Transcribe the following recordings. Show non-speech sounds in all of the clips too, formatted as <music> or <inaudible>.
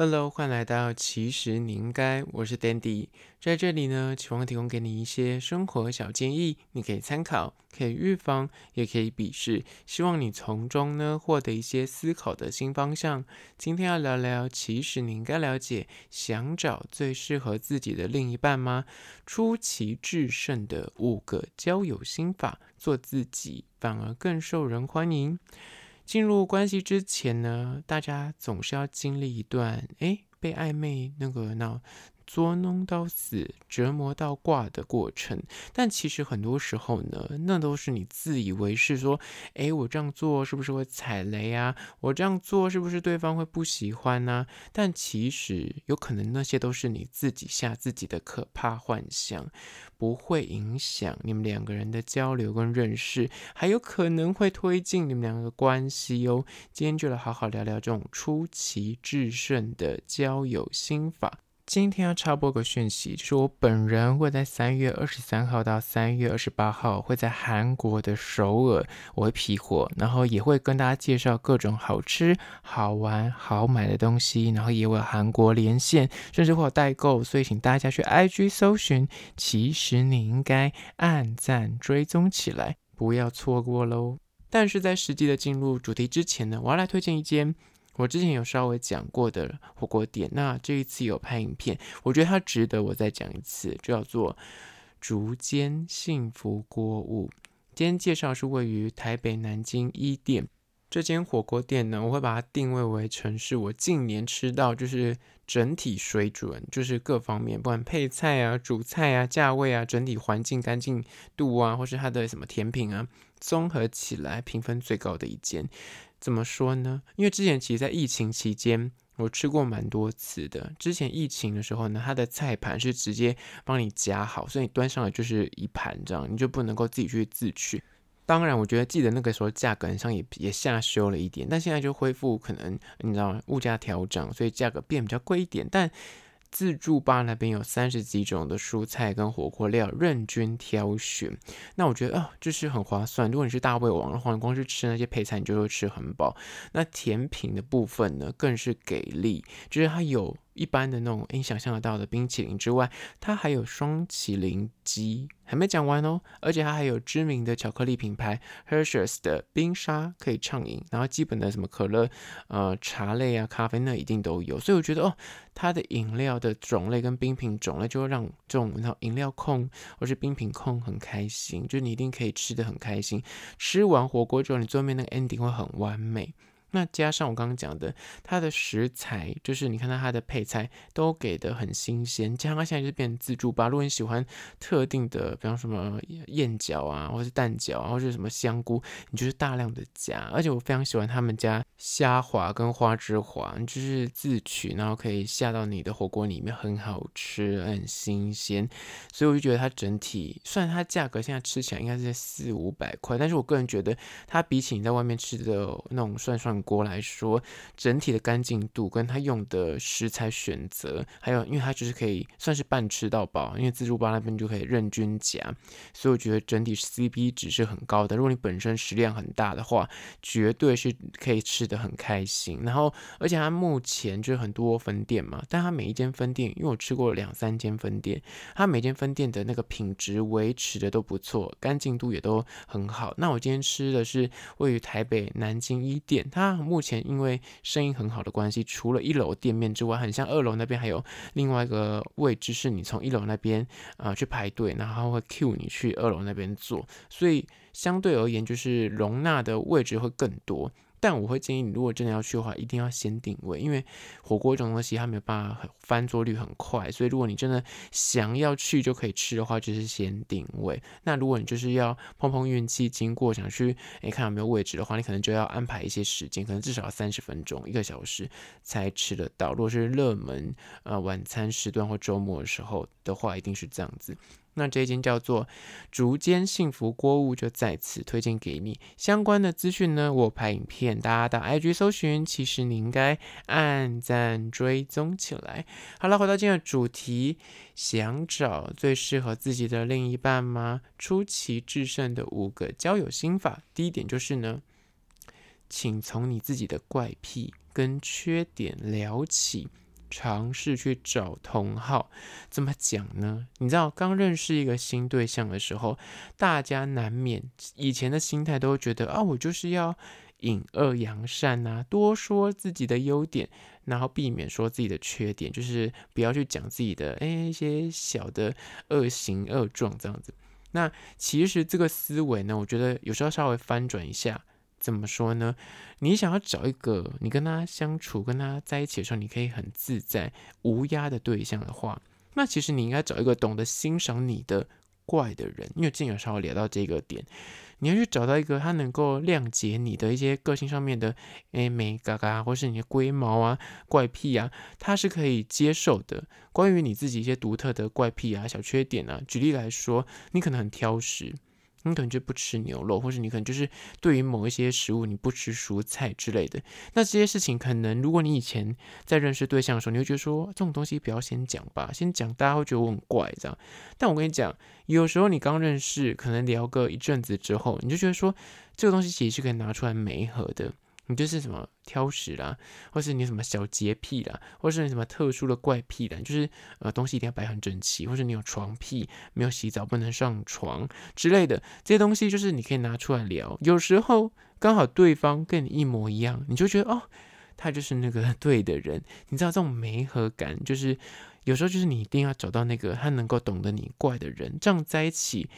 Hello，欢迎来到其实你应该，我是 Dandy，在这里呢，希望提供给你一些生活小建议，你可以参考，可以预防，也可以鄙视，希望你从中呢获得一些思考的新方向。今天要聊聊，其实你应该了解，想找最适合自己的另一半吗？出奇制胜的五个交友心法，做自己反而更受人欢迎。进入关系之前呢，大家总是要经历一段，诶，被暧昧那个闹。捉弄到死，折磨到挂的过程，但其实很多时候呢，那都是你自以为是，说，诶，我这样做是不是会踩雷啊？我这样做是不是对方会不喜欢呢？但其实有可能那些都是你自己吓自己的可怕幻想，不会影响你们两个人的交流跟认识，还有可能会推进你们两个的关系哦。今天就来好好聊聊这种出奇制胜的交友心法。今天要插播个讯息，就是我本人会在三月二十三号到三月二十八号会在韩国的首尔，我会批货，然后也会跟大家介绍各种好吃、好玩、好买的东西，然后也会有韩国连线，甚至会有代购，所以请大家去 IG 搜寻，其实你应该按赞追踪起来，不要错过喽。但是在实际的进入主题之前呢，我要来推荐一间。我之前有稍微讲过的火锅店，那这一次有拍影片，我觉得它值得我再讲一次，就叫做竹间幸福锅物。今天介绍是位于台北南京一店这间火锅店呢，我会把它定位为城市我近年吃到就是整体水准，就是各方面，不管配菜啊、主菜啊、价位啊、整体环境干净度啊，或是它的什么甜品啊，综合起来评分最高的一间。怎么说呢？因为之前其实，在疫情期间，我吃过蛮多次的。之前疫情的时候呢，它的菜盘是直接帮你夹好，所以你端上来就是一盘这样，你就不能够自己去自取。当然，我觉得记得那个时候价格上也也下修了一点，但现在就恢复，可能你知道物价调整，所以价格变比较贵一点，但。自助吧那边有三十几种的蔬菜跟火锅料，任君挑选。那我觉得啊，就是很划算。如果你是大胃王的话，你光是吃那些配菜，你就会吃很饱。那甜品的部分呢，更是给力，就是它有。一般的那种你想象得到的冰淇淋之外，它还有双麒麟鸡，还没讲完哦。而且它还有知名的巧克力品牌 Hershey's 的冰沙可以畅饮，然后基本的什么可乐、呃茶类啊、咖啡那一定都有。所以我觉得哦，它的饮料的种类跟冰品种类就会让这种然后饮料控或是冰品控很开心，就你一定可以吃得很开心。吃完火锅之后，你最后面那个 ending 会很完美。那加上我刚刚讲的，它的食材就是你看到它的配菜都给的很新鲜，加上它现在就变成自助吧。如果你喜欢特定的，比方什么燕饺啊，或是蛋饺啊，或是什么香菇，你就是大量的加。而且我非常喜欢他们家虾滑跟花枝滑，就是自取，然后可以下到你的火锅里面，很好吃，很新鲜。所以我就觉得它整体，虽然它价格现在吃起来应该是在四五百块，但是我个人觉得它比起你在外面吃的那种涮涮锅来说，整体的干净度跟它用的食材选择，还有因为它就是可以算是半吃到饱，因为自助吧那边就可以任君夹，所以我觉得整体 CP 值是很高的。如果你本身食量很大的话，绝对是可以吃得很开心。然后，而且它目前就是很多分店嘛，但它每一间分店，因为我吃过两三间分店，它每间分店的那个品质维持的都不错，干净度也都很好。那我今天吃的是位于台北南京一店，它。目前因为生意很好的关系，除了一楼店面之外，很像二楼那边还有另外一个位置，是你从一楼那边啊、去排队，然后会 cue 你去二楼那边坐，所以相对而言就是容纳的位置会更多。但我会建议你，如果真的要去的话，一定要先定位，因为火锅这种东西它没有办法翻桌率很快，所以如果你真的想要去就可以吃的话，就是先定位。那如果你就是要碰碰运气，经过想去诶看有没有位置的话，你可能就要安排一些时间，可能至少三十分钟、一个小时才吃得到。如果是热门呃晚餐时段或周末的时候的话，一定是这样子。那这一间叫做竹间幸福锅物，就在此推荐给你。相关的资讯呢，我拍影片，大家到 IG 搜寻，其实你应该按赞追踪起来。好了，回到今天的主题，想找最适合自己的另一半吗？出奇制胜的五个交友心法，第一点就是呢，请从你自己的怪癖跟缺点聊起。尝试去找同好。怎么讲呢？你知道，刚认识一个新对象的时候，大家难免以前的心态都会觉得啊，我就是要隐恶扬善啊，多说自己的优点，然后避免说自己的缺点，就是不要去讲自己的哎一些小的恶行恶状这样子。那其实这个思维呢，我觉得有时候稍微翻转一下。怎么说呢？你想要找一个你跟他相处、跟他在一起的时候，你可以很自在、无压的对象的话，那其实你应该找一个懂得欣赏你的怪的人。因为之前有稍微聊到这个点，你要去找到一个他能够谅解你的一些个性上面的诶美嘎嘎，或是你的龟毛啊、怪癖啊，他是可以接受的。关于你自己一些独特的怪癖啊、小缺点啊，举例来说，你可能很挑食。你可能就不吃牛肉，或者你可能就是对于某一些食物你不吃蔬菜之类的。那这些事情可能，如果你以前在认识对象的时候，你会觉得说这种东西不要先讲吧，先讲大家会觉得我很怪这样。但我跟你讲，有时候你刚认识，可能聊个一阵子之后，你就觉得说这个东西其实是可以拿出来媒合的。你就是什么挑食啦，或是你什么小洁癖啦，或是你什么特殊的怪癖啦，就是呃东西一定要摆很整齐，或是你有床癖，没有洗澡不能上床之类的这些东西，就是你可以拿出来聊。有时候刚好对方跟你一模一样，你就觉得哦，他就是那个 <laughs> 对的人。你知道这种媒合感，就是有时候就是你一定要找到那个他能够懂得你怪的人，这样在一起。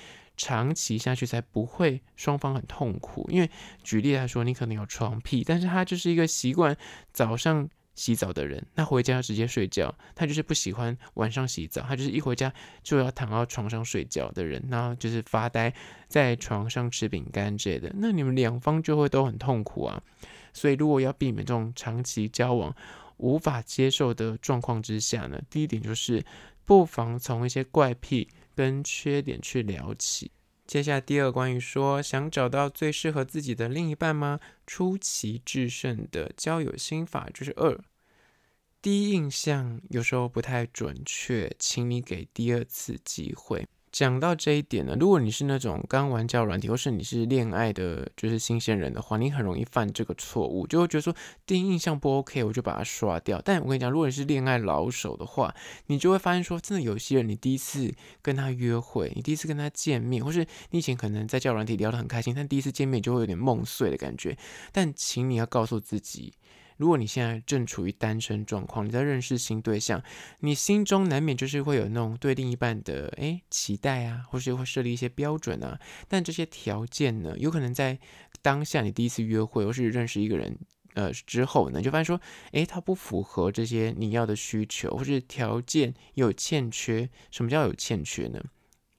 长期下去才不会双方很痛苦，因为举例来说，你可能有床癖，但是他就是一个习惯早上洗澡的人，那回家直接睡觉，他就是不喜欢晚上洗澡，他就是一回家就要躺到床上睡觉的人，然后就是发呆在床上吃饼干之类的，那你们两方就会都很痛苦啊。所以如果要避免这种长期交往无法接受的状况之下呢，第一点就是不妨从一些怪癖跟缺点去聊起。接下来第二，关于说想找到最适合自己的另一半吗？出奇制胜的交友心法就是二，第一印象有时候不太准确，请你给第二次机会。讲到这一点呢，如果你是那种刚玩交友软体，或是你是恋爱的，就是新鲜人的话，你很容易犯这个错误，就会觉得说第一印象不 OK，我就把它刷掉。但我跟你讲，如果你是恋爱老手的话，你就会发现说，真的有些人，你第一次跟他约会，你第一次跟他见面，或是你以前可能在交友软体聊得很开心，但第一次见面就会有点梦碎的感觉。但请你要告诉自己。如果你现在正处于单身状况，你在认识新对象，你心中难免就是会有那种对另一半的诶期待啊，或是会设立一些标准啊。但这些条件呢，有可能在当下你第一次约会或是认识一个人呃之后呢，你就发现说，诶，他不符合这些你要的需求，或是条件有欠缺。什么叫有欠缺呢？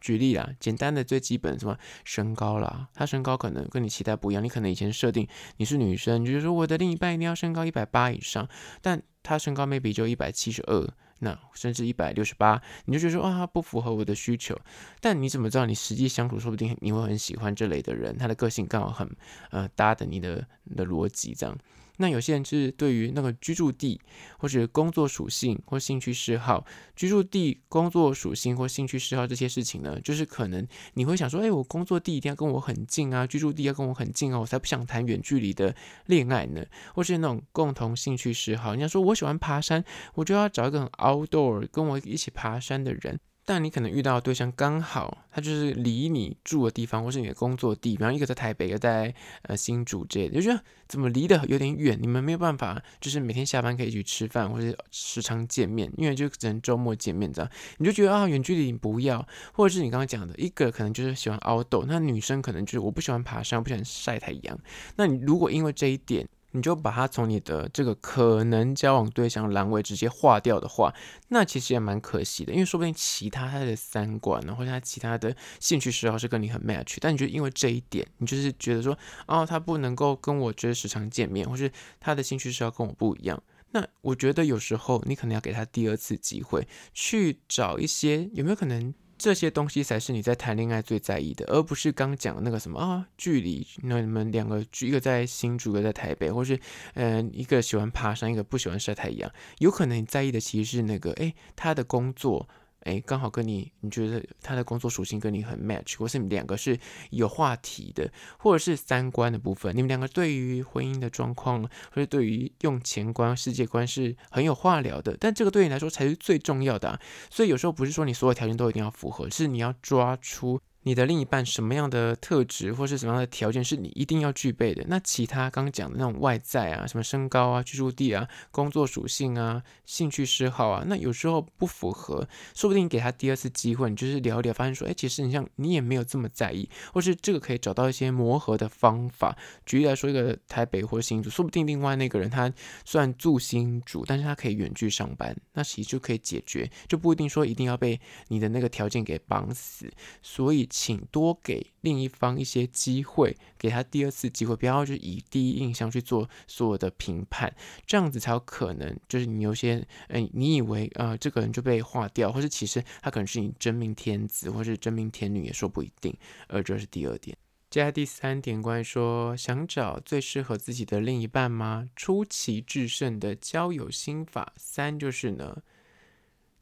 举例啦，简单的最基本什么身高啦，他身高可能跟你期待不一样，你可能以前设定你是女生，你就是说我的另一半一定要身高一百八以上，但他身高 maybe 就一百七十二，那甚至一百六十八，你就觉得说啊，不符合我的需求，但你怎么知道你实际相处，说不定你会很喜欢这类的人，他的个性刚好很呃搭的你的你的逻辑这样。那有些人是对于那个居住地，或者工作属性或兴趣嗜好，居住地、工作属性或兴趣嗜好这些事情呢，就是可能你会想说，哎，我工作地一定要跟我很近啊，居住地要跟我很近啊，我才不想谈远距离的恋爱呢。或是那种共同兴趣嗜好，人家说我喜欢爬山，我就要找一个很 outdoor 跟我一起爬山的人。但你可能遇到的对象刚好他就是离你住的地方，或是你的工作地，比方一个在台北，一个在呃新竹这类的，就觉得怎么离得有点远，你们没有办法，就是每天下班可以一起吃饭，或者时常见面，因为就只能周末见面这样，你就觉得啊远距离你不要，或者是你刚刚讲的一个可能就是喜欢 outdoor，那女生可能就是我不喜欢爬山，不喜欢晒太阳，那你如果因为这一点。你就把他从你的这个可能交往对象栏位直接划掉的话，那其实也蛮可惜的，因为说不定其他他的三观呢，或者他其他的兴趣嗜好是跟你很 match，但你就因为这一点，你就是觉得说，哦，他不能够跟我就是时常见面，或是他的兴趣嗜好跟我不一样，那我觉得有时候你可能要给他第二次机会，去找一些有没有可能。这些东西才是你在谈恋爱最在意的，而不是刚讲的那个什么啊距离。那你们两个，一个在新竹，一个在台北，或是嗯、呃，一个喜欢爬山，一个不喜欢晒太阳。有可能你在意的其实是那个，诶，他的工作哎，刚好跟你，你觉得他的工作属性跟你很 match，或是你们两个是有话题的，或者是三观的部分，你们两个对于婚姻的状况，或者对于用钱观、世界观是很有话聊的。但这个对你来说才是最重要的啊！所以有时候不是说你所有条件都一定要符合，是你要抓出。你的另一半什么样的特质或是什么样的条件是你一定要具备的？那其他刚讲的那种外在啊，什么身高啊、居住地啊、工作属性啊、兴趣嗜好啊，那有时候不符合，说不定给他第二次机会，你就是聊一聊，发现说，哎，其实你像你也没有这么在意，或是这个可以找到一些磨合的方法。举例来说，一个台北或新竹，说不定另外那个人他虽然住新竹，但是他可以远距上班，那其实就可以解决，就不一定说一定要被你的那个条件给绑死，所以。请多给另一方一些机会，给他第二次机会，不要就以第一印象去做所有的评判，这样子才有可能。就是你有些，哎，你以为呃这个人就被划掉，或是其实他可能是你真命天子，或是真命天女，也说不一定。而这是第二点。接下来第三点，关于说想找最适合自己的另一半吗？出奇制胜的交友心法三就是呢，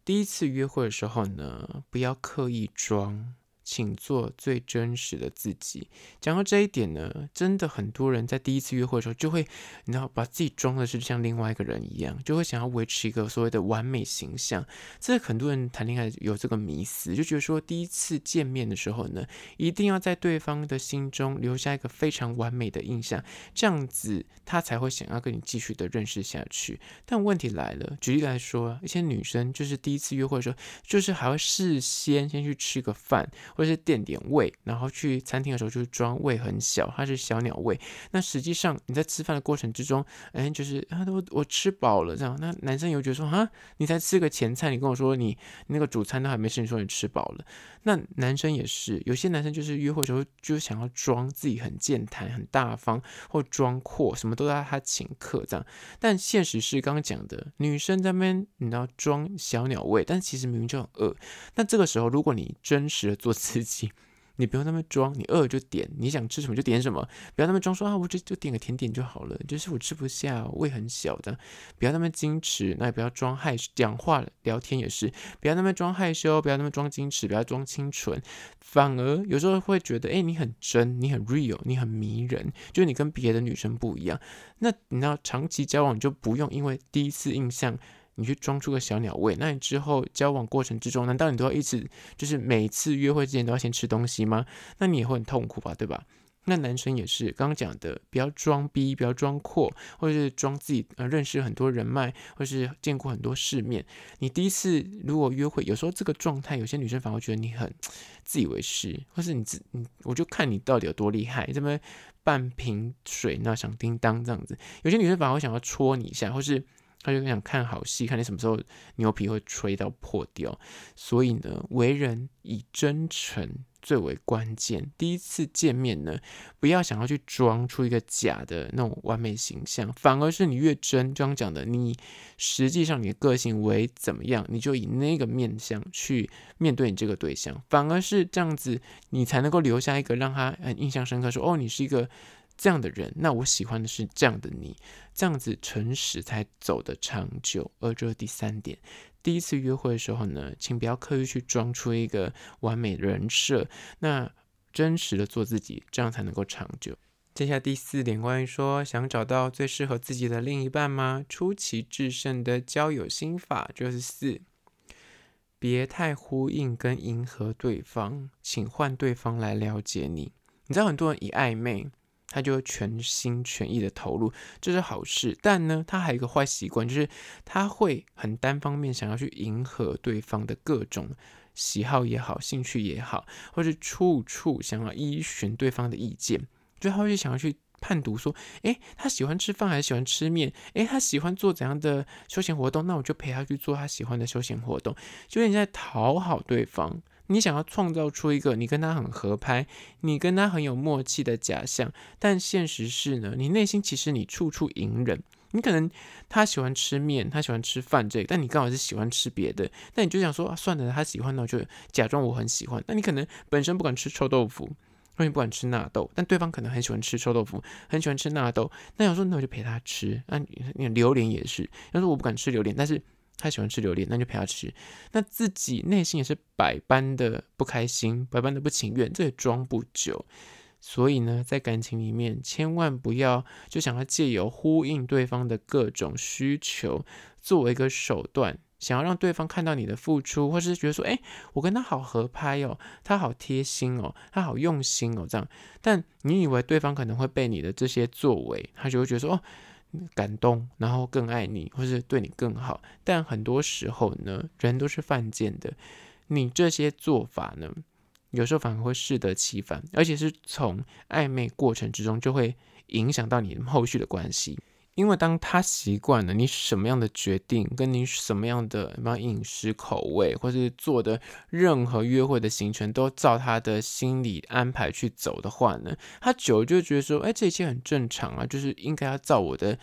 第一次约会的时候呢，不要刻意装。请做最真实的自己。讲到这一点呢，真的很多人在第一次约会的时候，就会你知道把自己装的是像另外一个人一样，就会想要维持一个所谓的完美形象。这很多人谈恋爱有这个迷思，就觉得说第一次见面的时候呢，一定要在对方的心中留下一个非常完美的印象，这样子他才会想要跟你继续的认识下去。但问题来了，举例来说，一些女生就是第一次约会的时候，就是还会事先先去吃个饭。或是垫点胃，然后去餐厅的时候就是装胃很小，它是小鸟胃。那实际上你在吃饭的过程之中，哎，就是啊，我我吃饱了这样。那男生又觉得说啊，你才吃个前菜，你跟我说你，那个主餐都还没吃，你说你吃饱了。那男生也是，有些男生就是约会的时候就想要装自己很健谈、很大方，或装阔，什么都要他请客这样。但现实是刚刚讲的，女生在那边你要装小鸟胃，但其实明明就很饿。那这个时候，如果你真实的做。自己，你不用那么装，你饿就点，你想吃什么就点什么，不要那么装说啊，我就就点个甜点就好了，就是我吃不下，胃很小的，不要那么矜持，那也不要装害羞，讲话聊天也是，不要那么装害羞，不要那么装矜持，不要装清纯，反而有时候会觉得，哎，你很真，你很 real，你很迷人，就是你跟别的女生不一样。那你要长期交往，就不用因为第一次印象。你去装出个小鸟胃，那你之后交往过程之中，难道你都要一直就是每次约会之前都要先吃东西吗？那你也会很痛苦吧，对吧？那男生也是刚刚讲的，不要装逼，不要装阔，或者是装自己呃认识很多人脉，或是见过很多世面。你第一次如果约会，有时候这个状态，有些女生反而觉得你很自以为是，或是你自你，我就看你到底有多厉害，这么半瓶水那响叮当这样子。有些女生反而会想要戳你一下，或是。他就想看好戏，看你什么时候牛皮会吹到破掉。所以呢，为人以真诚最为关键。第一次见面呢，不要想要去装出一个假的那种完美形象，反而是你越真，就像讲的，你实际上你的个性为怎么样，你就以那个面相去面对你这个对象，反而是这样子，你才能够留下一个让他很印象深刻说，说哦，你是一个。这样的人，那我喜欢的是这样的你，这样子诚实才走得长久。而这第三点，第一次约会的时候呢，请不要刻意去装出一个完美人设，那真实的做自己，这样才能够长久。接下来第四点，关于说想找到最适合自己的另一半吗？出奇制胜的交友心法就是四，别太呼应跟迎合对方，请换对方来了解你。你知道很多人以暧昧。他就会全心全意的投入，这是好事。但呢，他还有一个坏习惯，就是他会很单方面想要去迎合对方的各种喜好也好、兴趣也好，或是处处想要依循对方的意见，就他会想要去判读说，诶，他喜欢吃饭还是喜欢吃面？诶，他喜欢做怎样的休闲活动？那我就陪他去做他喜欢的休闲活动，就你在讨好对方。你想要创造出一个你跟他很合拍，你跟他很有默契的假象，但现实是呢，你内心其实你处处隐忍。你可能他喜欢吃面，他喜欢吃饭这个，但你刚好是喜欢吃别的，那你就想说啊，算了，他喜欢那我就假装我很喜欢。那你可能本身不敢吃臭豆腐，或者不敢吃纳豆，但对方可能很喜欢吃臭豆腐，很喜欢吃纳豆，那想说那我就陪他吃。那你榴莲也是，要说我不敢吃榴莲，但是。他喜欢吃榴莲，那就陪他吃。那自己内心也是百般的不开心，百般的不情愿，这也装不久。所以呢，在感情里面，千万不要就想要借由呼应对方的各种需求，作为一个手段，想要让对方看到你的付出，或是觉得说，哎，我跟他好合拍哦，他好贴心哦，他好用心哦，这样。但你以为对方可能会被你的这些作为，他就会觉得说，哦，感动，然后更爱你，或是对你更好。但很多时候呢，人都是犯贱的，你这些做法呢，有时候反而会适得其反，而且是从暧昧过程之中就会影响到你后续的关系。因为当他习惯了你什么样的决定，跟你什么样的什么饮食口味，或是做的任何约会的行程都照他的心理安排去走的话呢，他久了就觉得说，哎，这一切很正常啊，就是应该要照我的。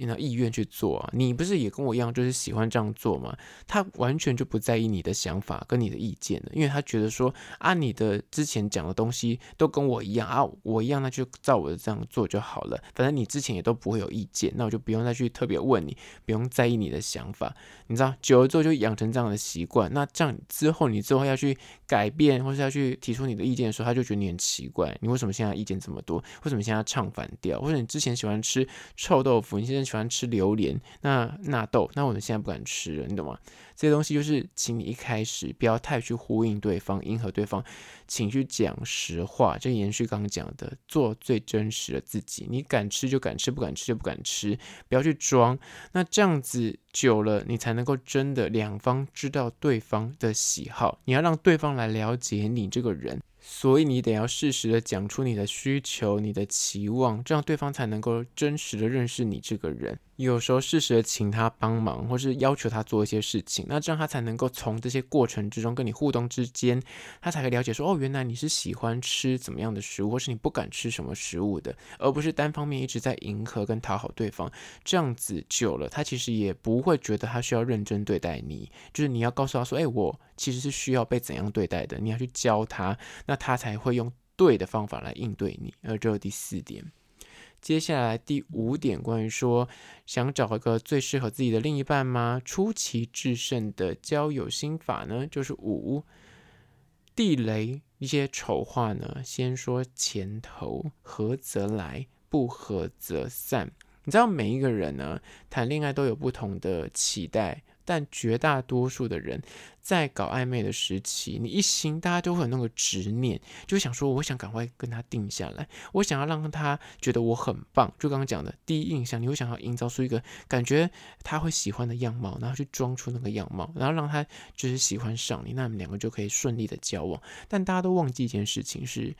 那意愿去做啊，你不是也跟我一样，就是喜欢这样做吗？他完全就不在意你的想法跟你的意见了，因为他觉得说啊，你的之前讲的东西都跟我一样啊，我一样，那就照我的这样做就好了。反正你之前也都不会有意见，那我就不用再去特别问你，不用在意你的想法。你知道，久了之后就养成这样的习惯，那这样之后你之后要去改变或是要去提出你的意见的时候，他就觉得你很奇怪，你为什么现在意见这么多？为什么现在要唱反调？或者你之前喜欢吃臭豆腐，你现在喜欢吃榴莲，那纳豆，那我们现在不敢吃了，你懂吗？这些东西就是，请你一开始不要太去呼应对方，迎合对方，请去讲实话。就延续刚刚讲的，做最真实的自己。你敢吃就敢吃，不敢吃就不敢吃，不要去装。那这样子久了，你才能够真的两方知道对方的喜好。你要让对方来了解你这个人。所以你得要适时的讲出你的需求、你的期望，这样对方才能够真实的认识你这个人。有时候适时的请他帮忙，或是要求他做一些事情，那这样他才能够从这些过程之中跟你互动之间，他才会了解说，哦，原来你是喜欢吃怎么样的食物，或是你不敢吃什么食物的，而不是单方面一直在迎合跟讨好对方。这样子久了，他其实也不会觉得他需要认真对待你，就是你要告诉他说，哎，我其实是需要被怎样对待的，你要去教他，那他才会用对的方法来应对你。而这是第四点。接下来第五点，关于说想找一个最适合自己的另一半吗？出奇制胜的交友心法呢，就是五地雷一些丑话呢，先说前头，合则来，不合则散。你知道每一个人呢，谈恋爱都有不同的期待。但绝大多数的人在搞暧昧的时期，你一心大家都会有那个执念，就想说，我想赶快跟他定下来，我想要让他觉得我很棒。就刚刚讲的第一印象，你会想要营造出一个感觉他会喜欢的样貌，然后去装出那个样貌，然后让他就是喜欢上你，那你们两个就可以顺利的交往。但大家都忘记一件事情是，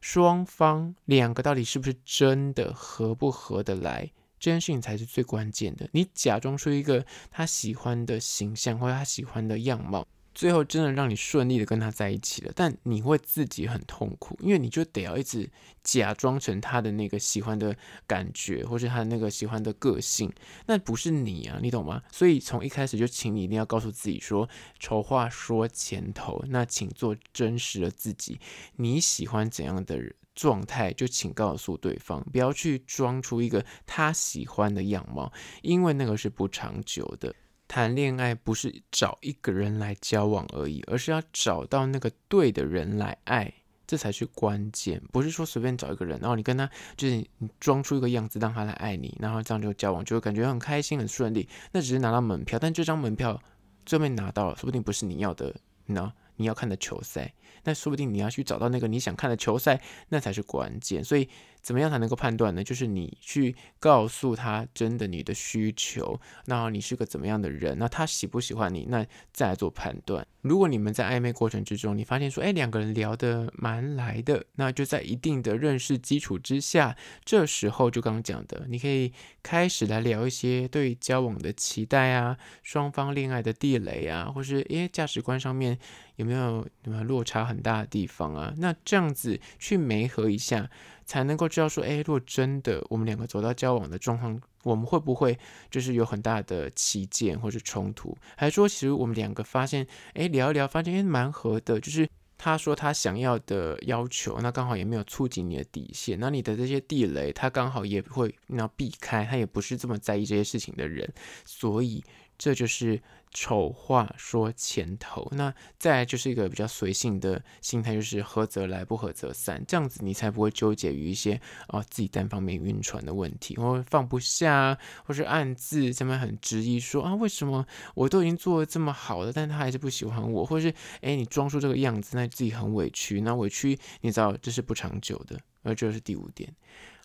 双方两个到底是不是真的合不合得来？这件事情才是最关键的。你假装出一个他喜欢的形象或者他喜欢的样貌，最后真的让你顺利的跟他在一起了，但你会自己很痛苦，因为你就得要一直假装成他的那个喜欢的感觉，或是他的那个喜欢的个性，那不是你啊，你懂吗？所以从一开始就请你一定要告诉自己说，丑话说前头，那请做真实的自己，你喜欢怎样的人？状态就请告诉对方，不要去装出一个他喜欢的样貌，因为那个是不长久的。谈恋爱不是找一个人来交往而已，而是要找到那个对的人来爱，这才是关键。不是说随便找一个人，然后你跟他就是你装出一个样子让他来爱你，然后这样就交往，就会感觉很开心很顺利。那只是拿到门票，但这张门票最后面拿到了，说不定不是你要的，你。你要看的球赛，那说不定你要去找到那个你想看的球赛，那才是关键。所以，怎么样才能够判断呢？就是你去告诉他真的你的需求，那你是个怎么样的人，那他喜不喜欢你，那再做判断。如果你们在暧昧过程之中，你发现说，哎，两个人聊得蛮来的，那就在一定的认识基础之下，这时候就刚刚讲的，你可以开始来聊一些对交往的期待啊，双方恋爱的地雷啊，或是哎价值观上面有没有有没有落差很大的地方啊？那这样子去媒合一下。才能够知道说，哎，如果真的我们两个走到交往的状况，我们会不会就是有很大的歧见或者冲突？还是说，其实我们两个发现，哎，聊一聊，发现哎蛮合的，就是他说他想要的要求，那刚好也没有触及你的底线，那你的这些地雷，他刚好也会那避开，他也不是这么在意这些事情的人，所以。这就是。丑话说前头，那再就是一个比较随性的心态，就是合则来，不合则散，这样子你才不会纠结于一些啊、哦、自己单方面晕船的问题，或放不下，或是暗自这么很质疑说啊，为什么我都已经做得这么好了，但他还是不喜欢我，或是哎你装出这个样子，那自己很委屈，那委屈你知道这是不长久的，而这是第五点。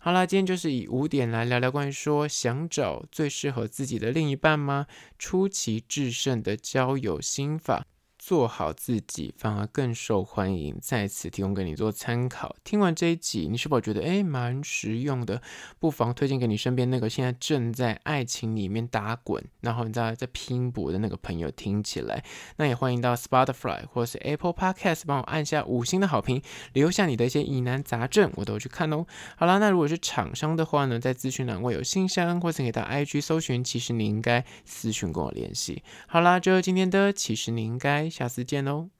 好啦，今天就是以五点来聊聊关于说想找最适合自己的另一半吗？出奇制胜的交友心法。做好自己反而更受欢迎，在此提供给你做参考。听完这一集，你是否觉得诶蛮实用的？不妨推荐给你身边那个现在正在爱情里面打滚，然后你在在拼搏的那个朋友听起来。那也欢迎到 Spotify 或是 Apple Podcast 帮我按下五星的好评，留下你的一些疑难杂症，我都会去看哦。好啦，那如果是厂商的话呢，在资讯栏位有信箱，或是可以到 IG 搜寻，其实你应该私讯跟我联系。好啦，就今天的，其实你应该。下次见喽。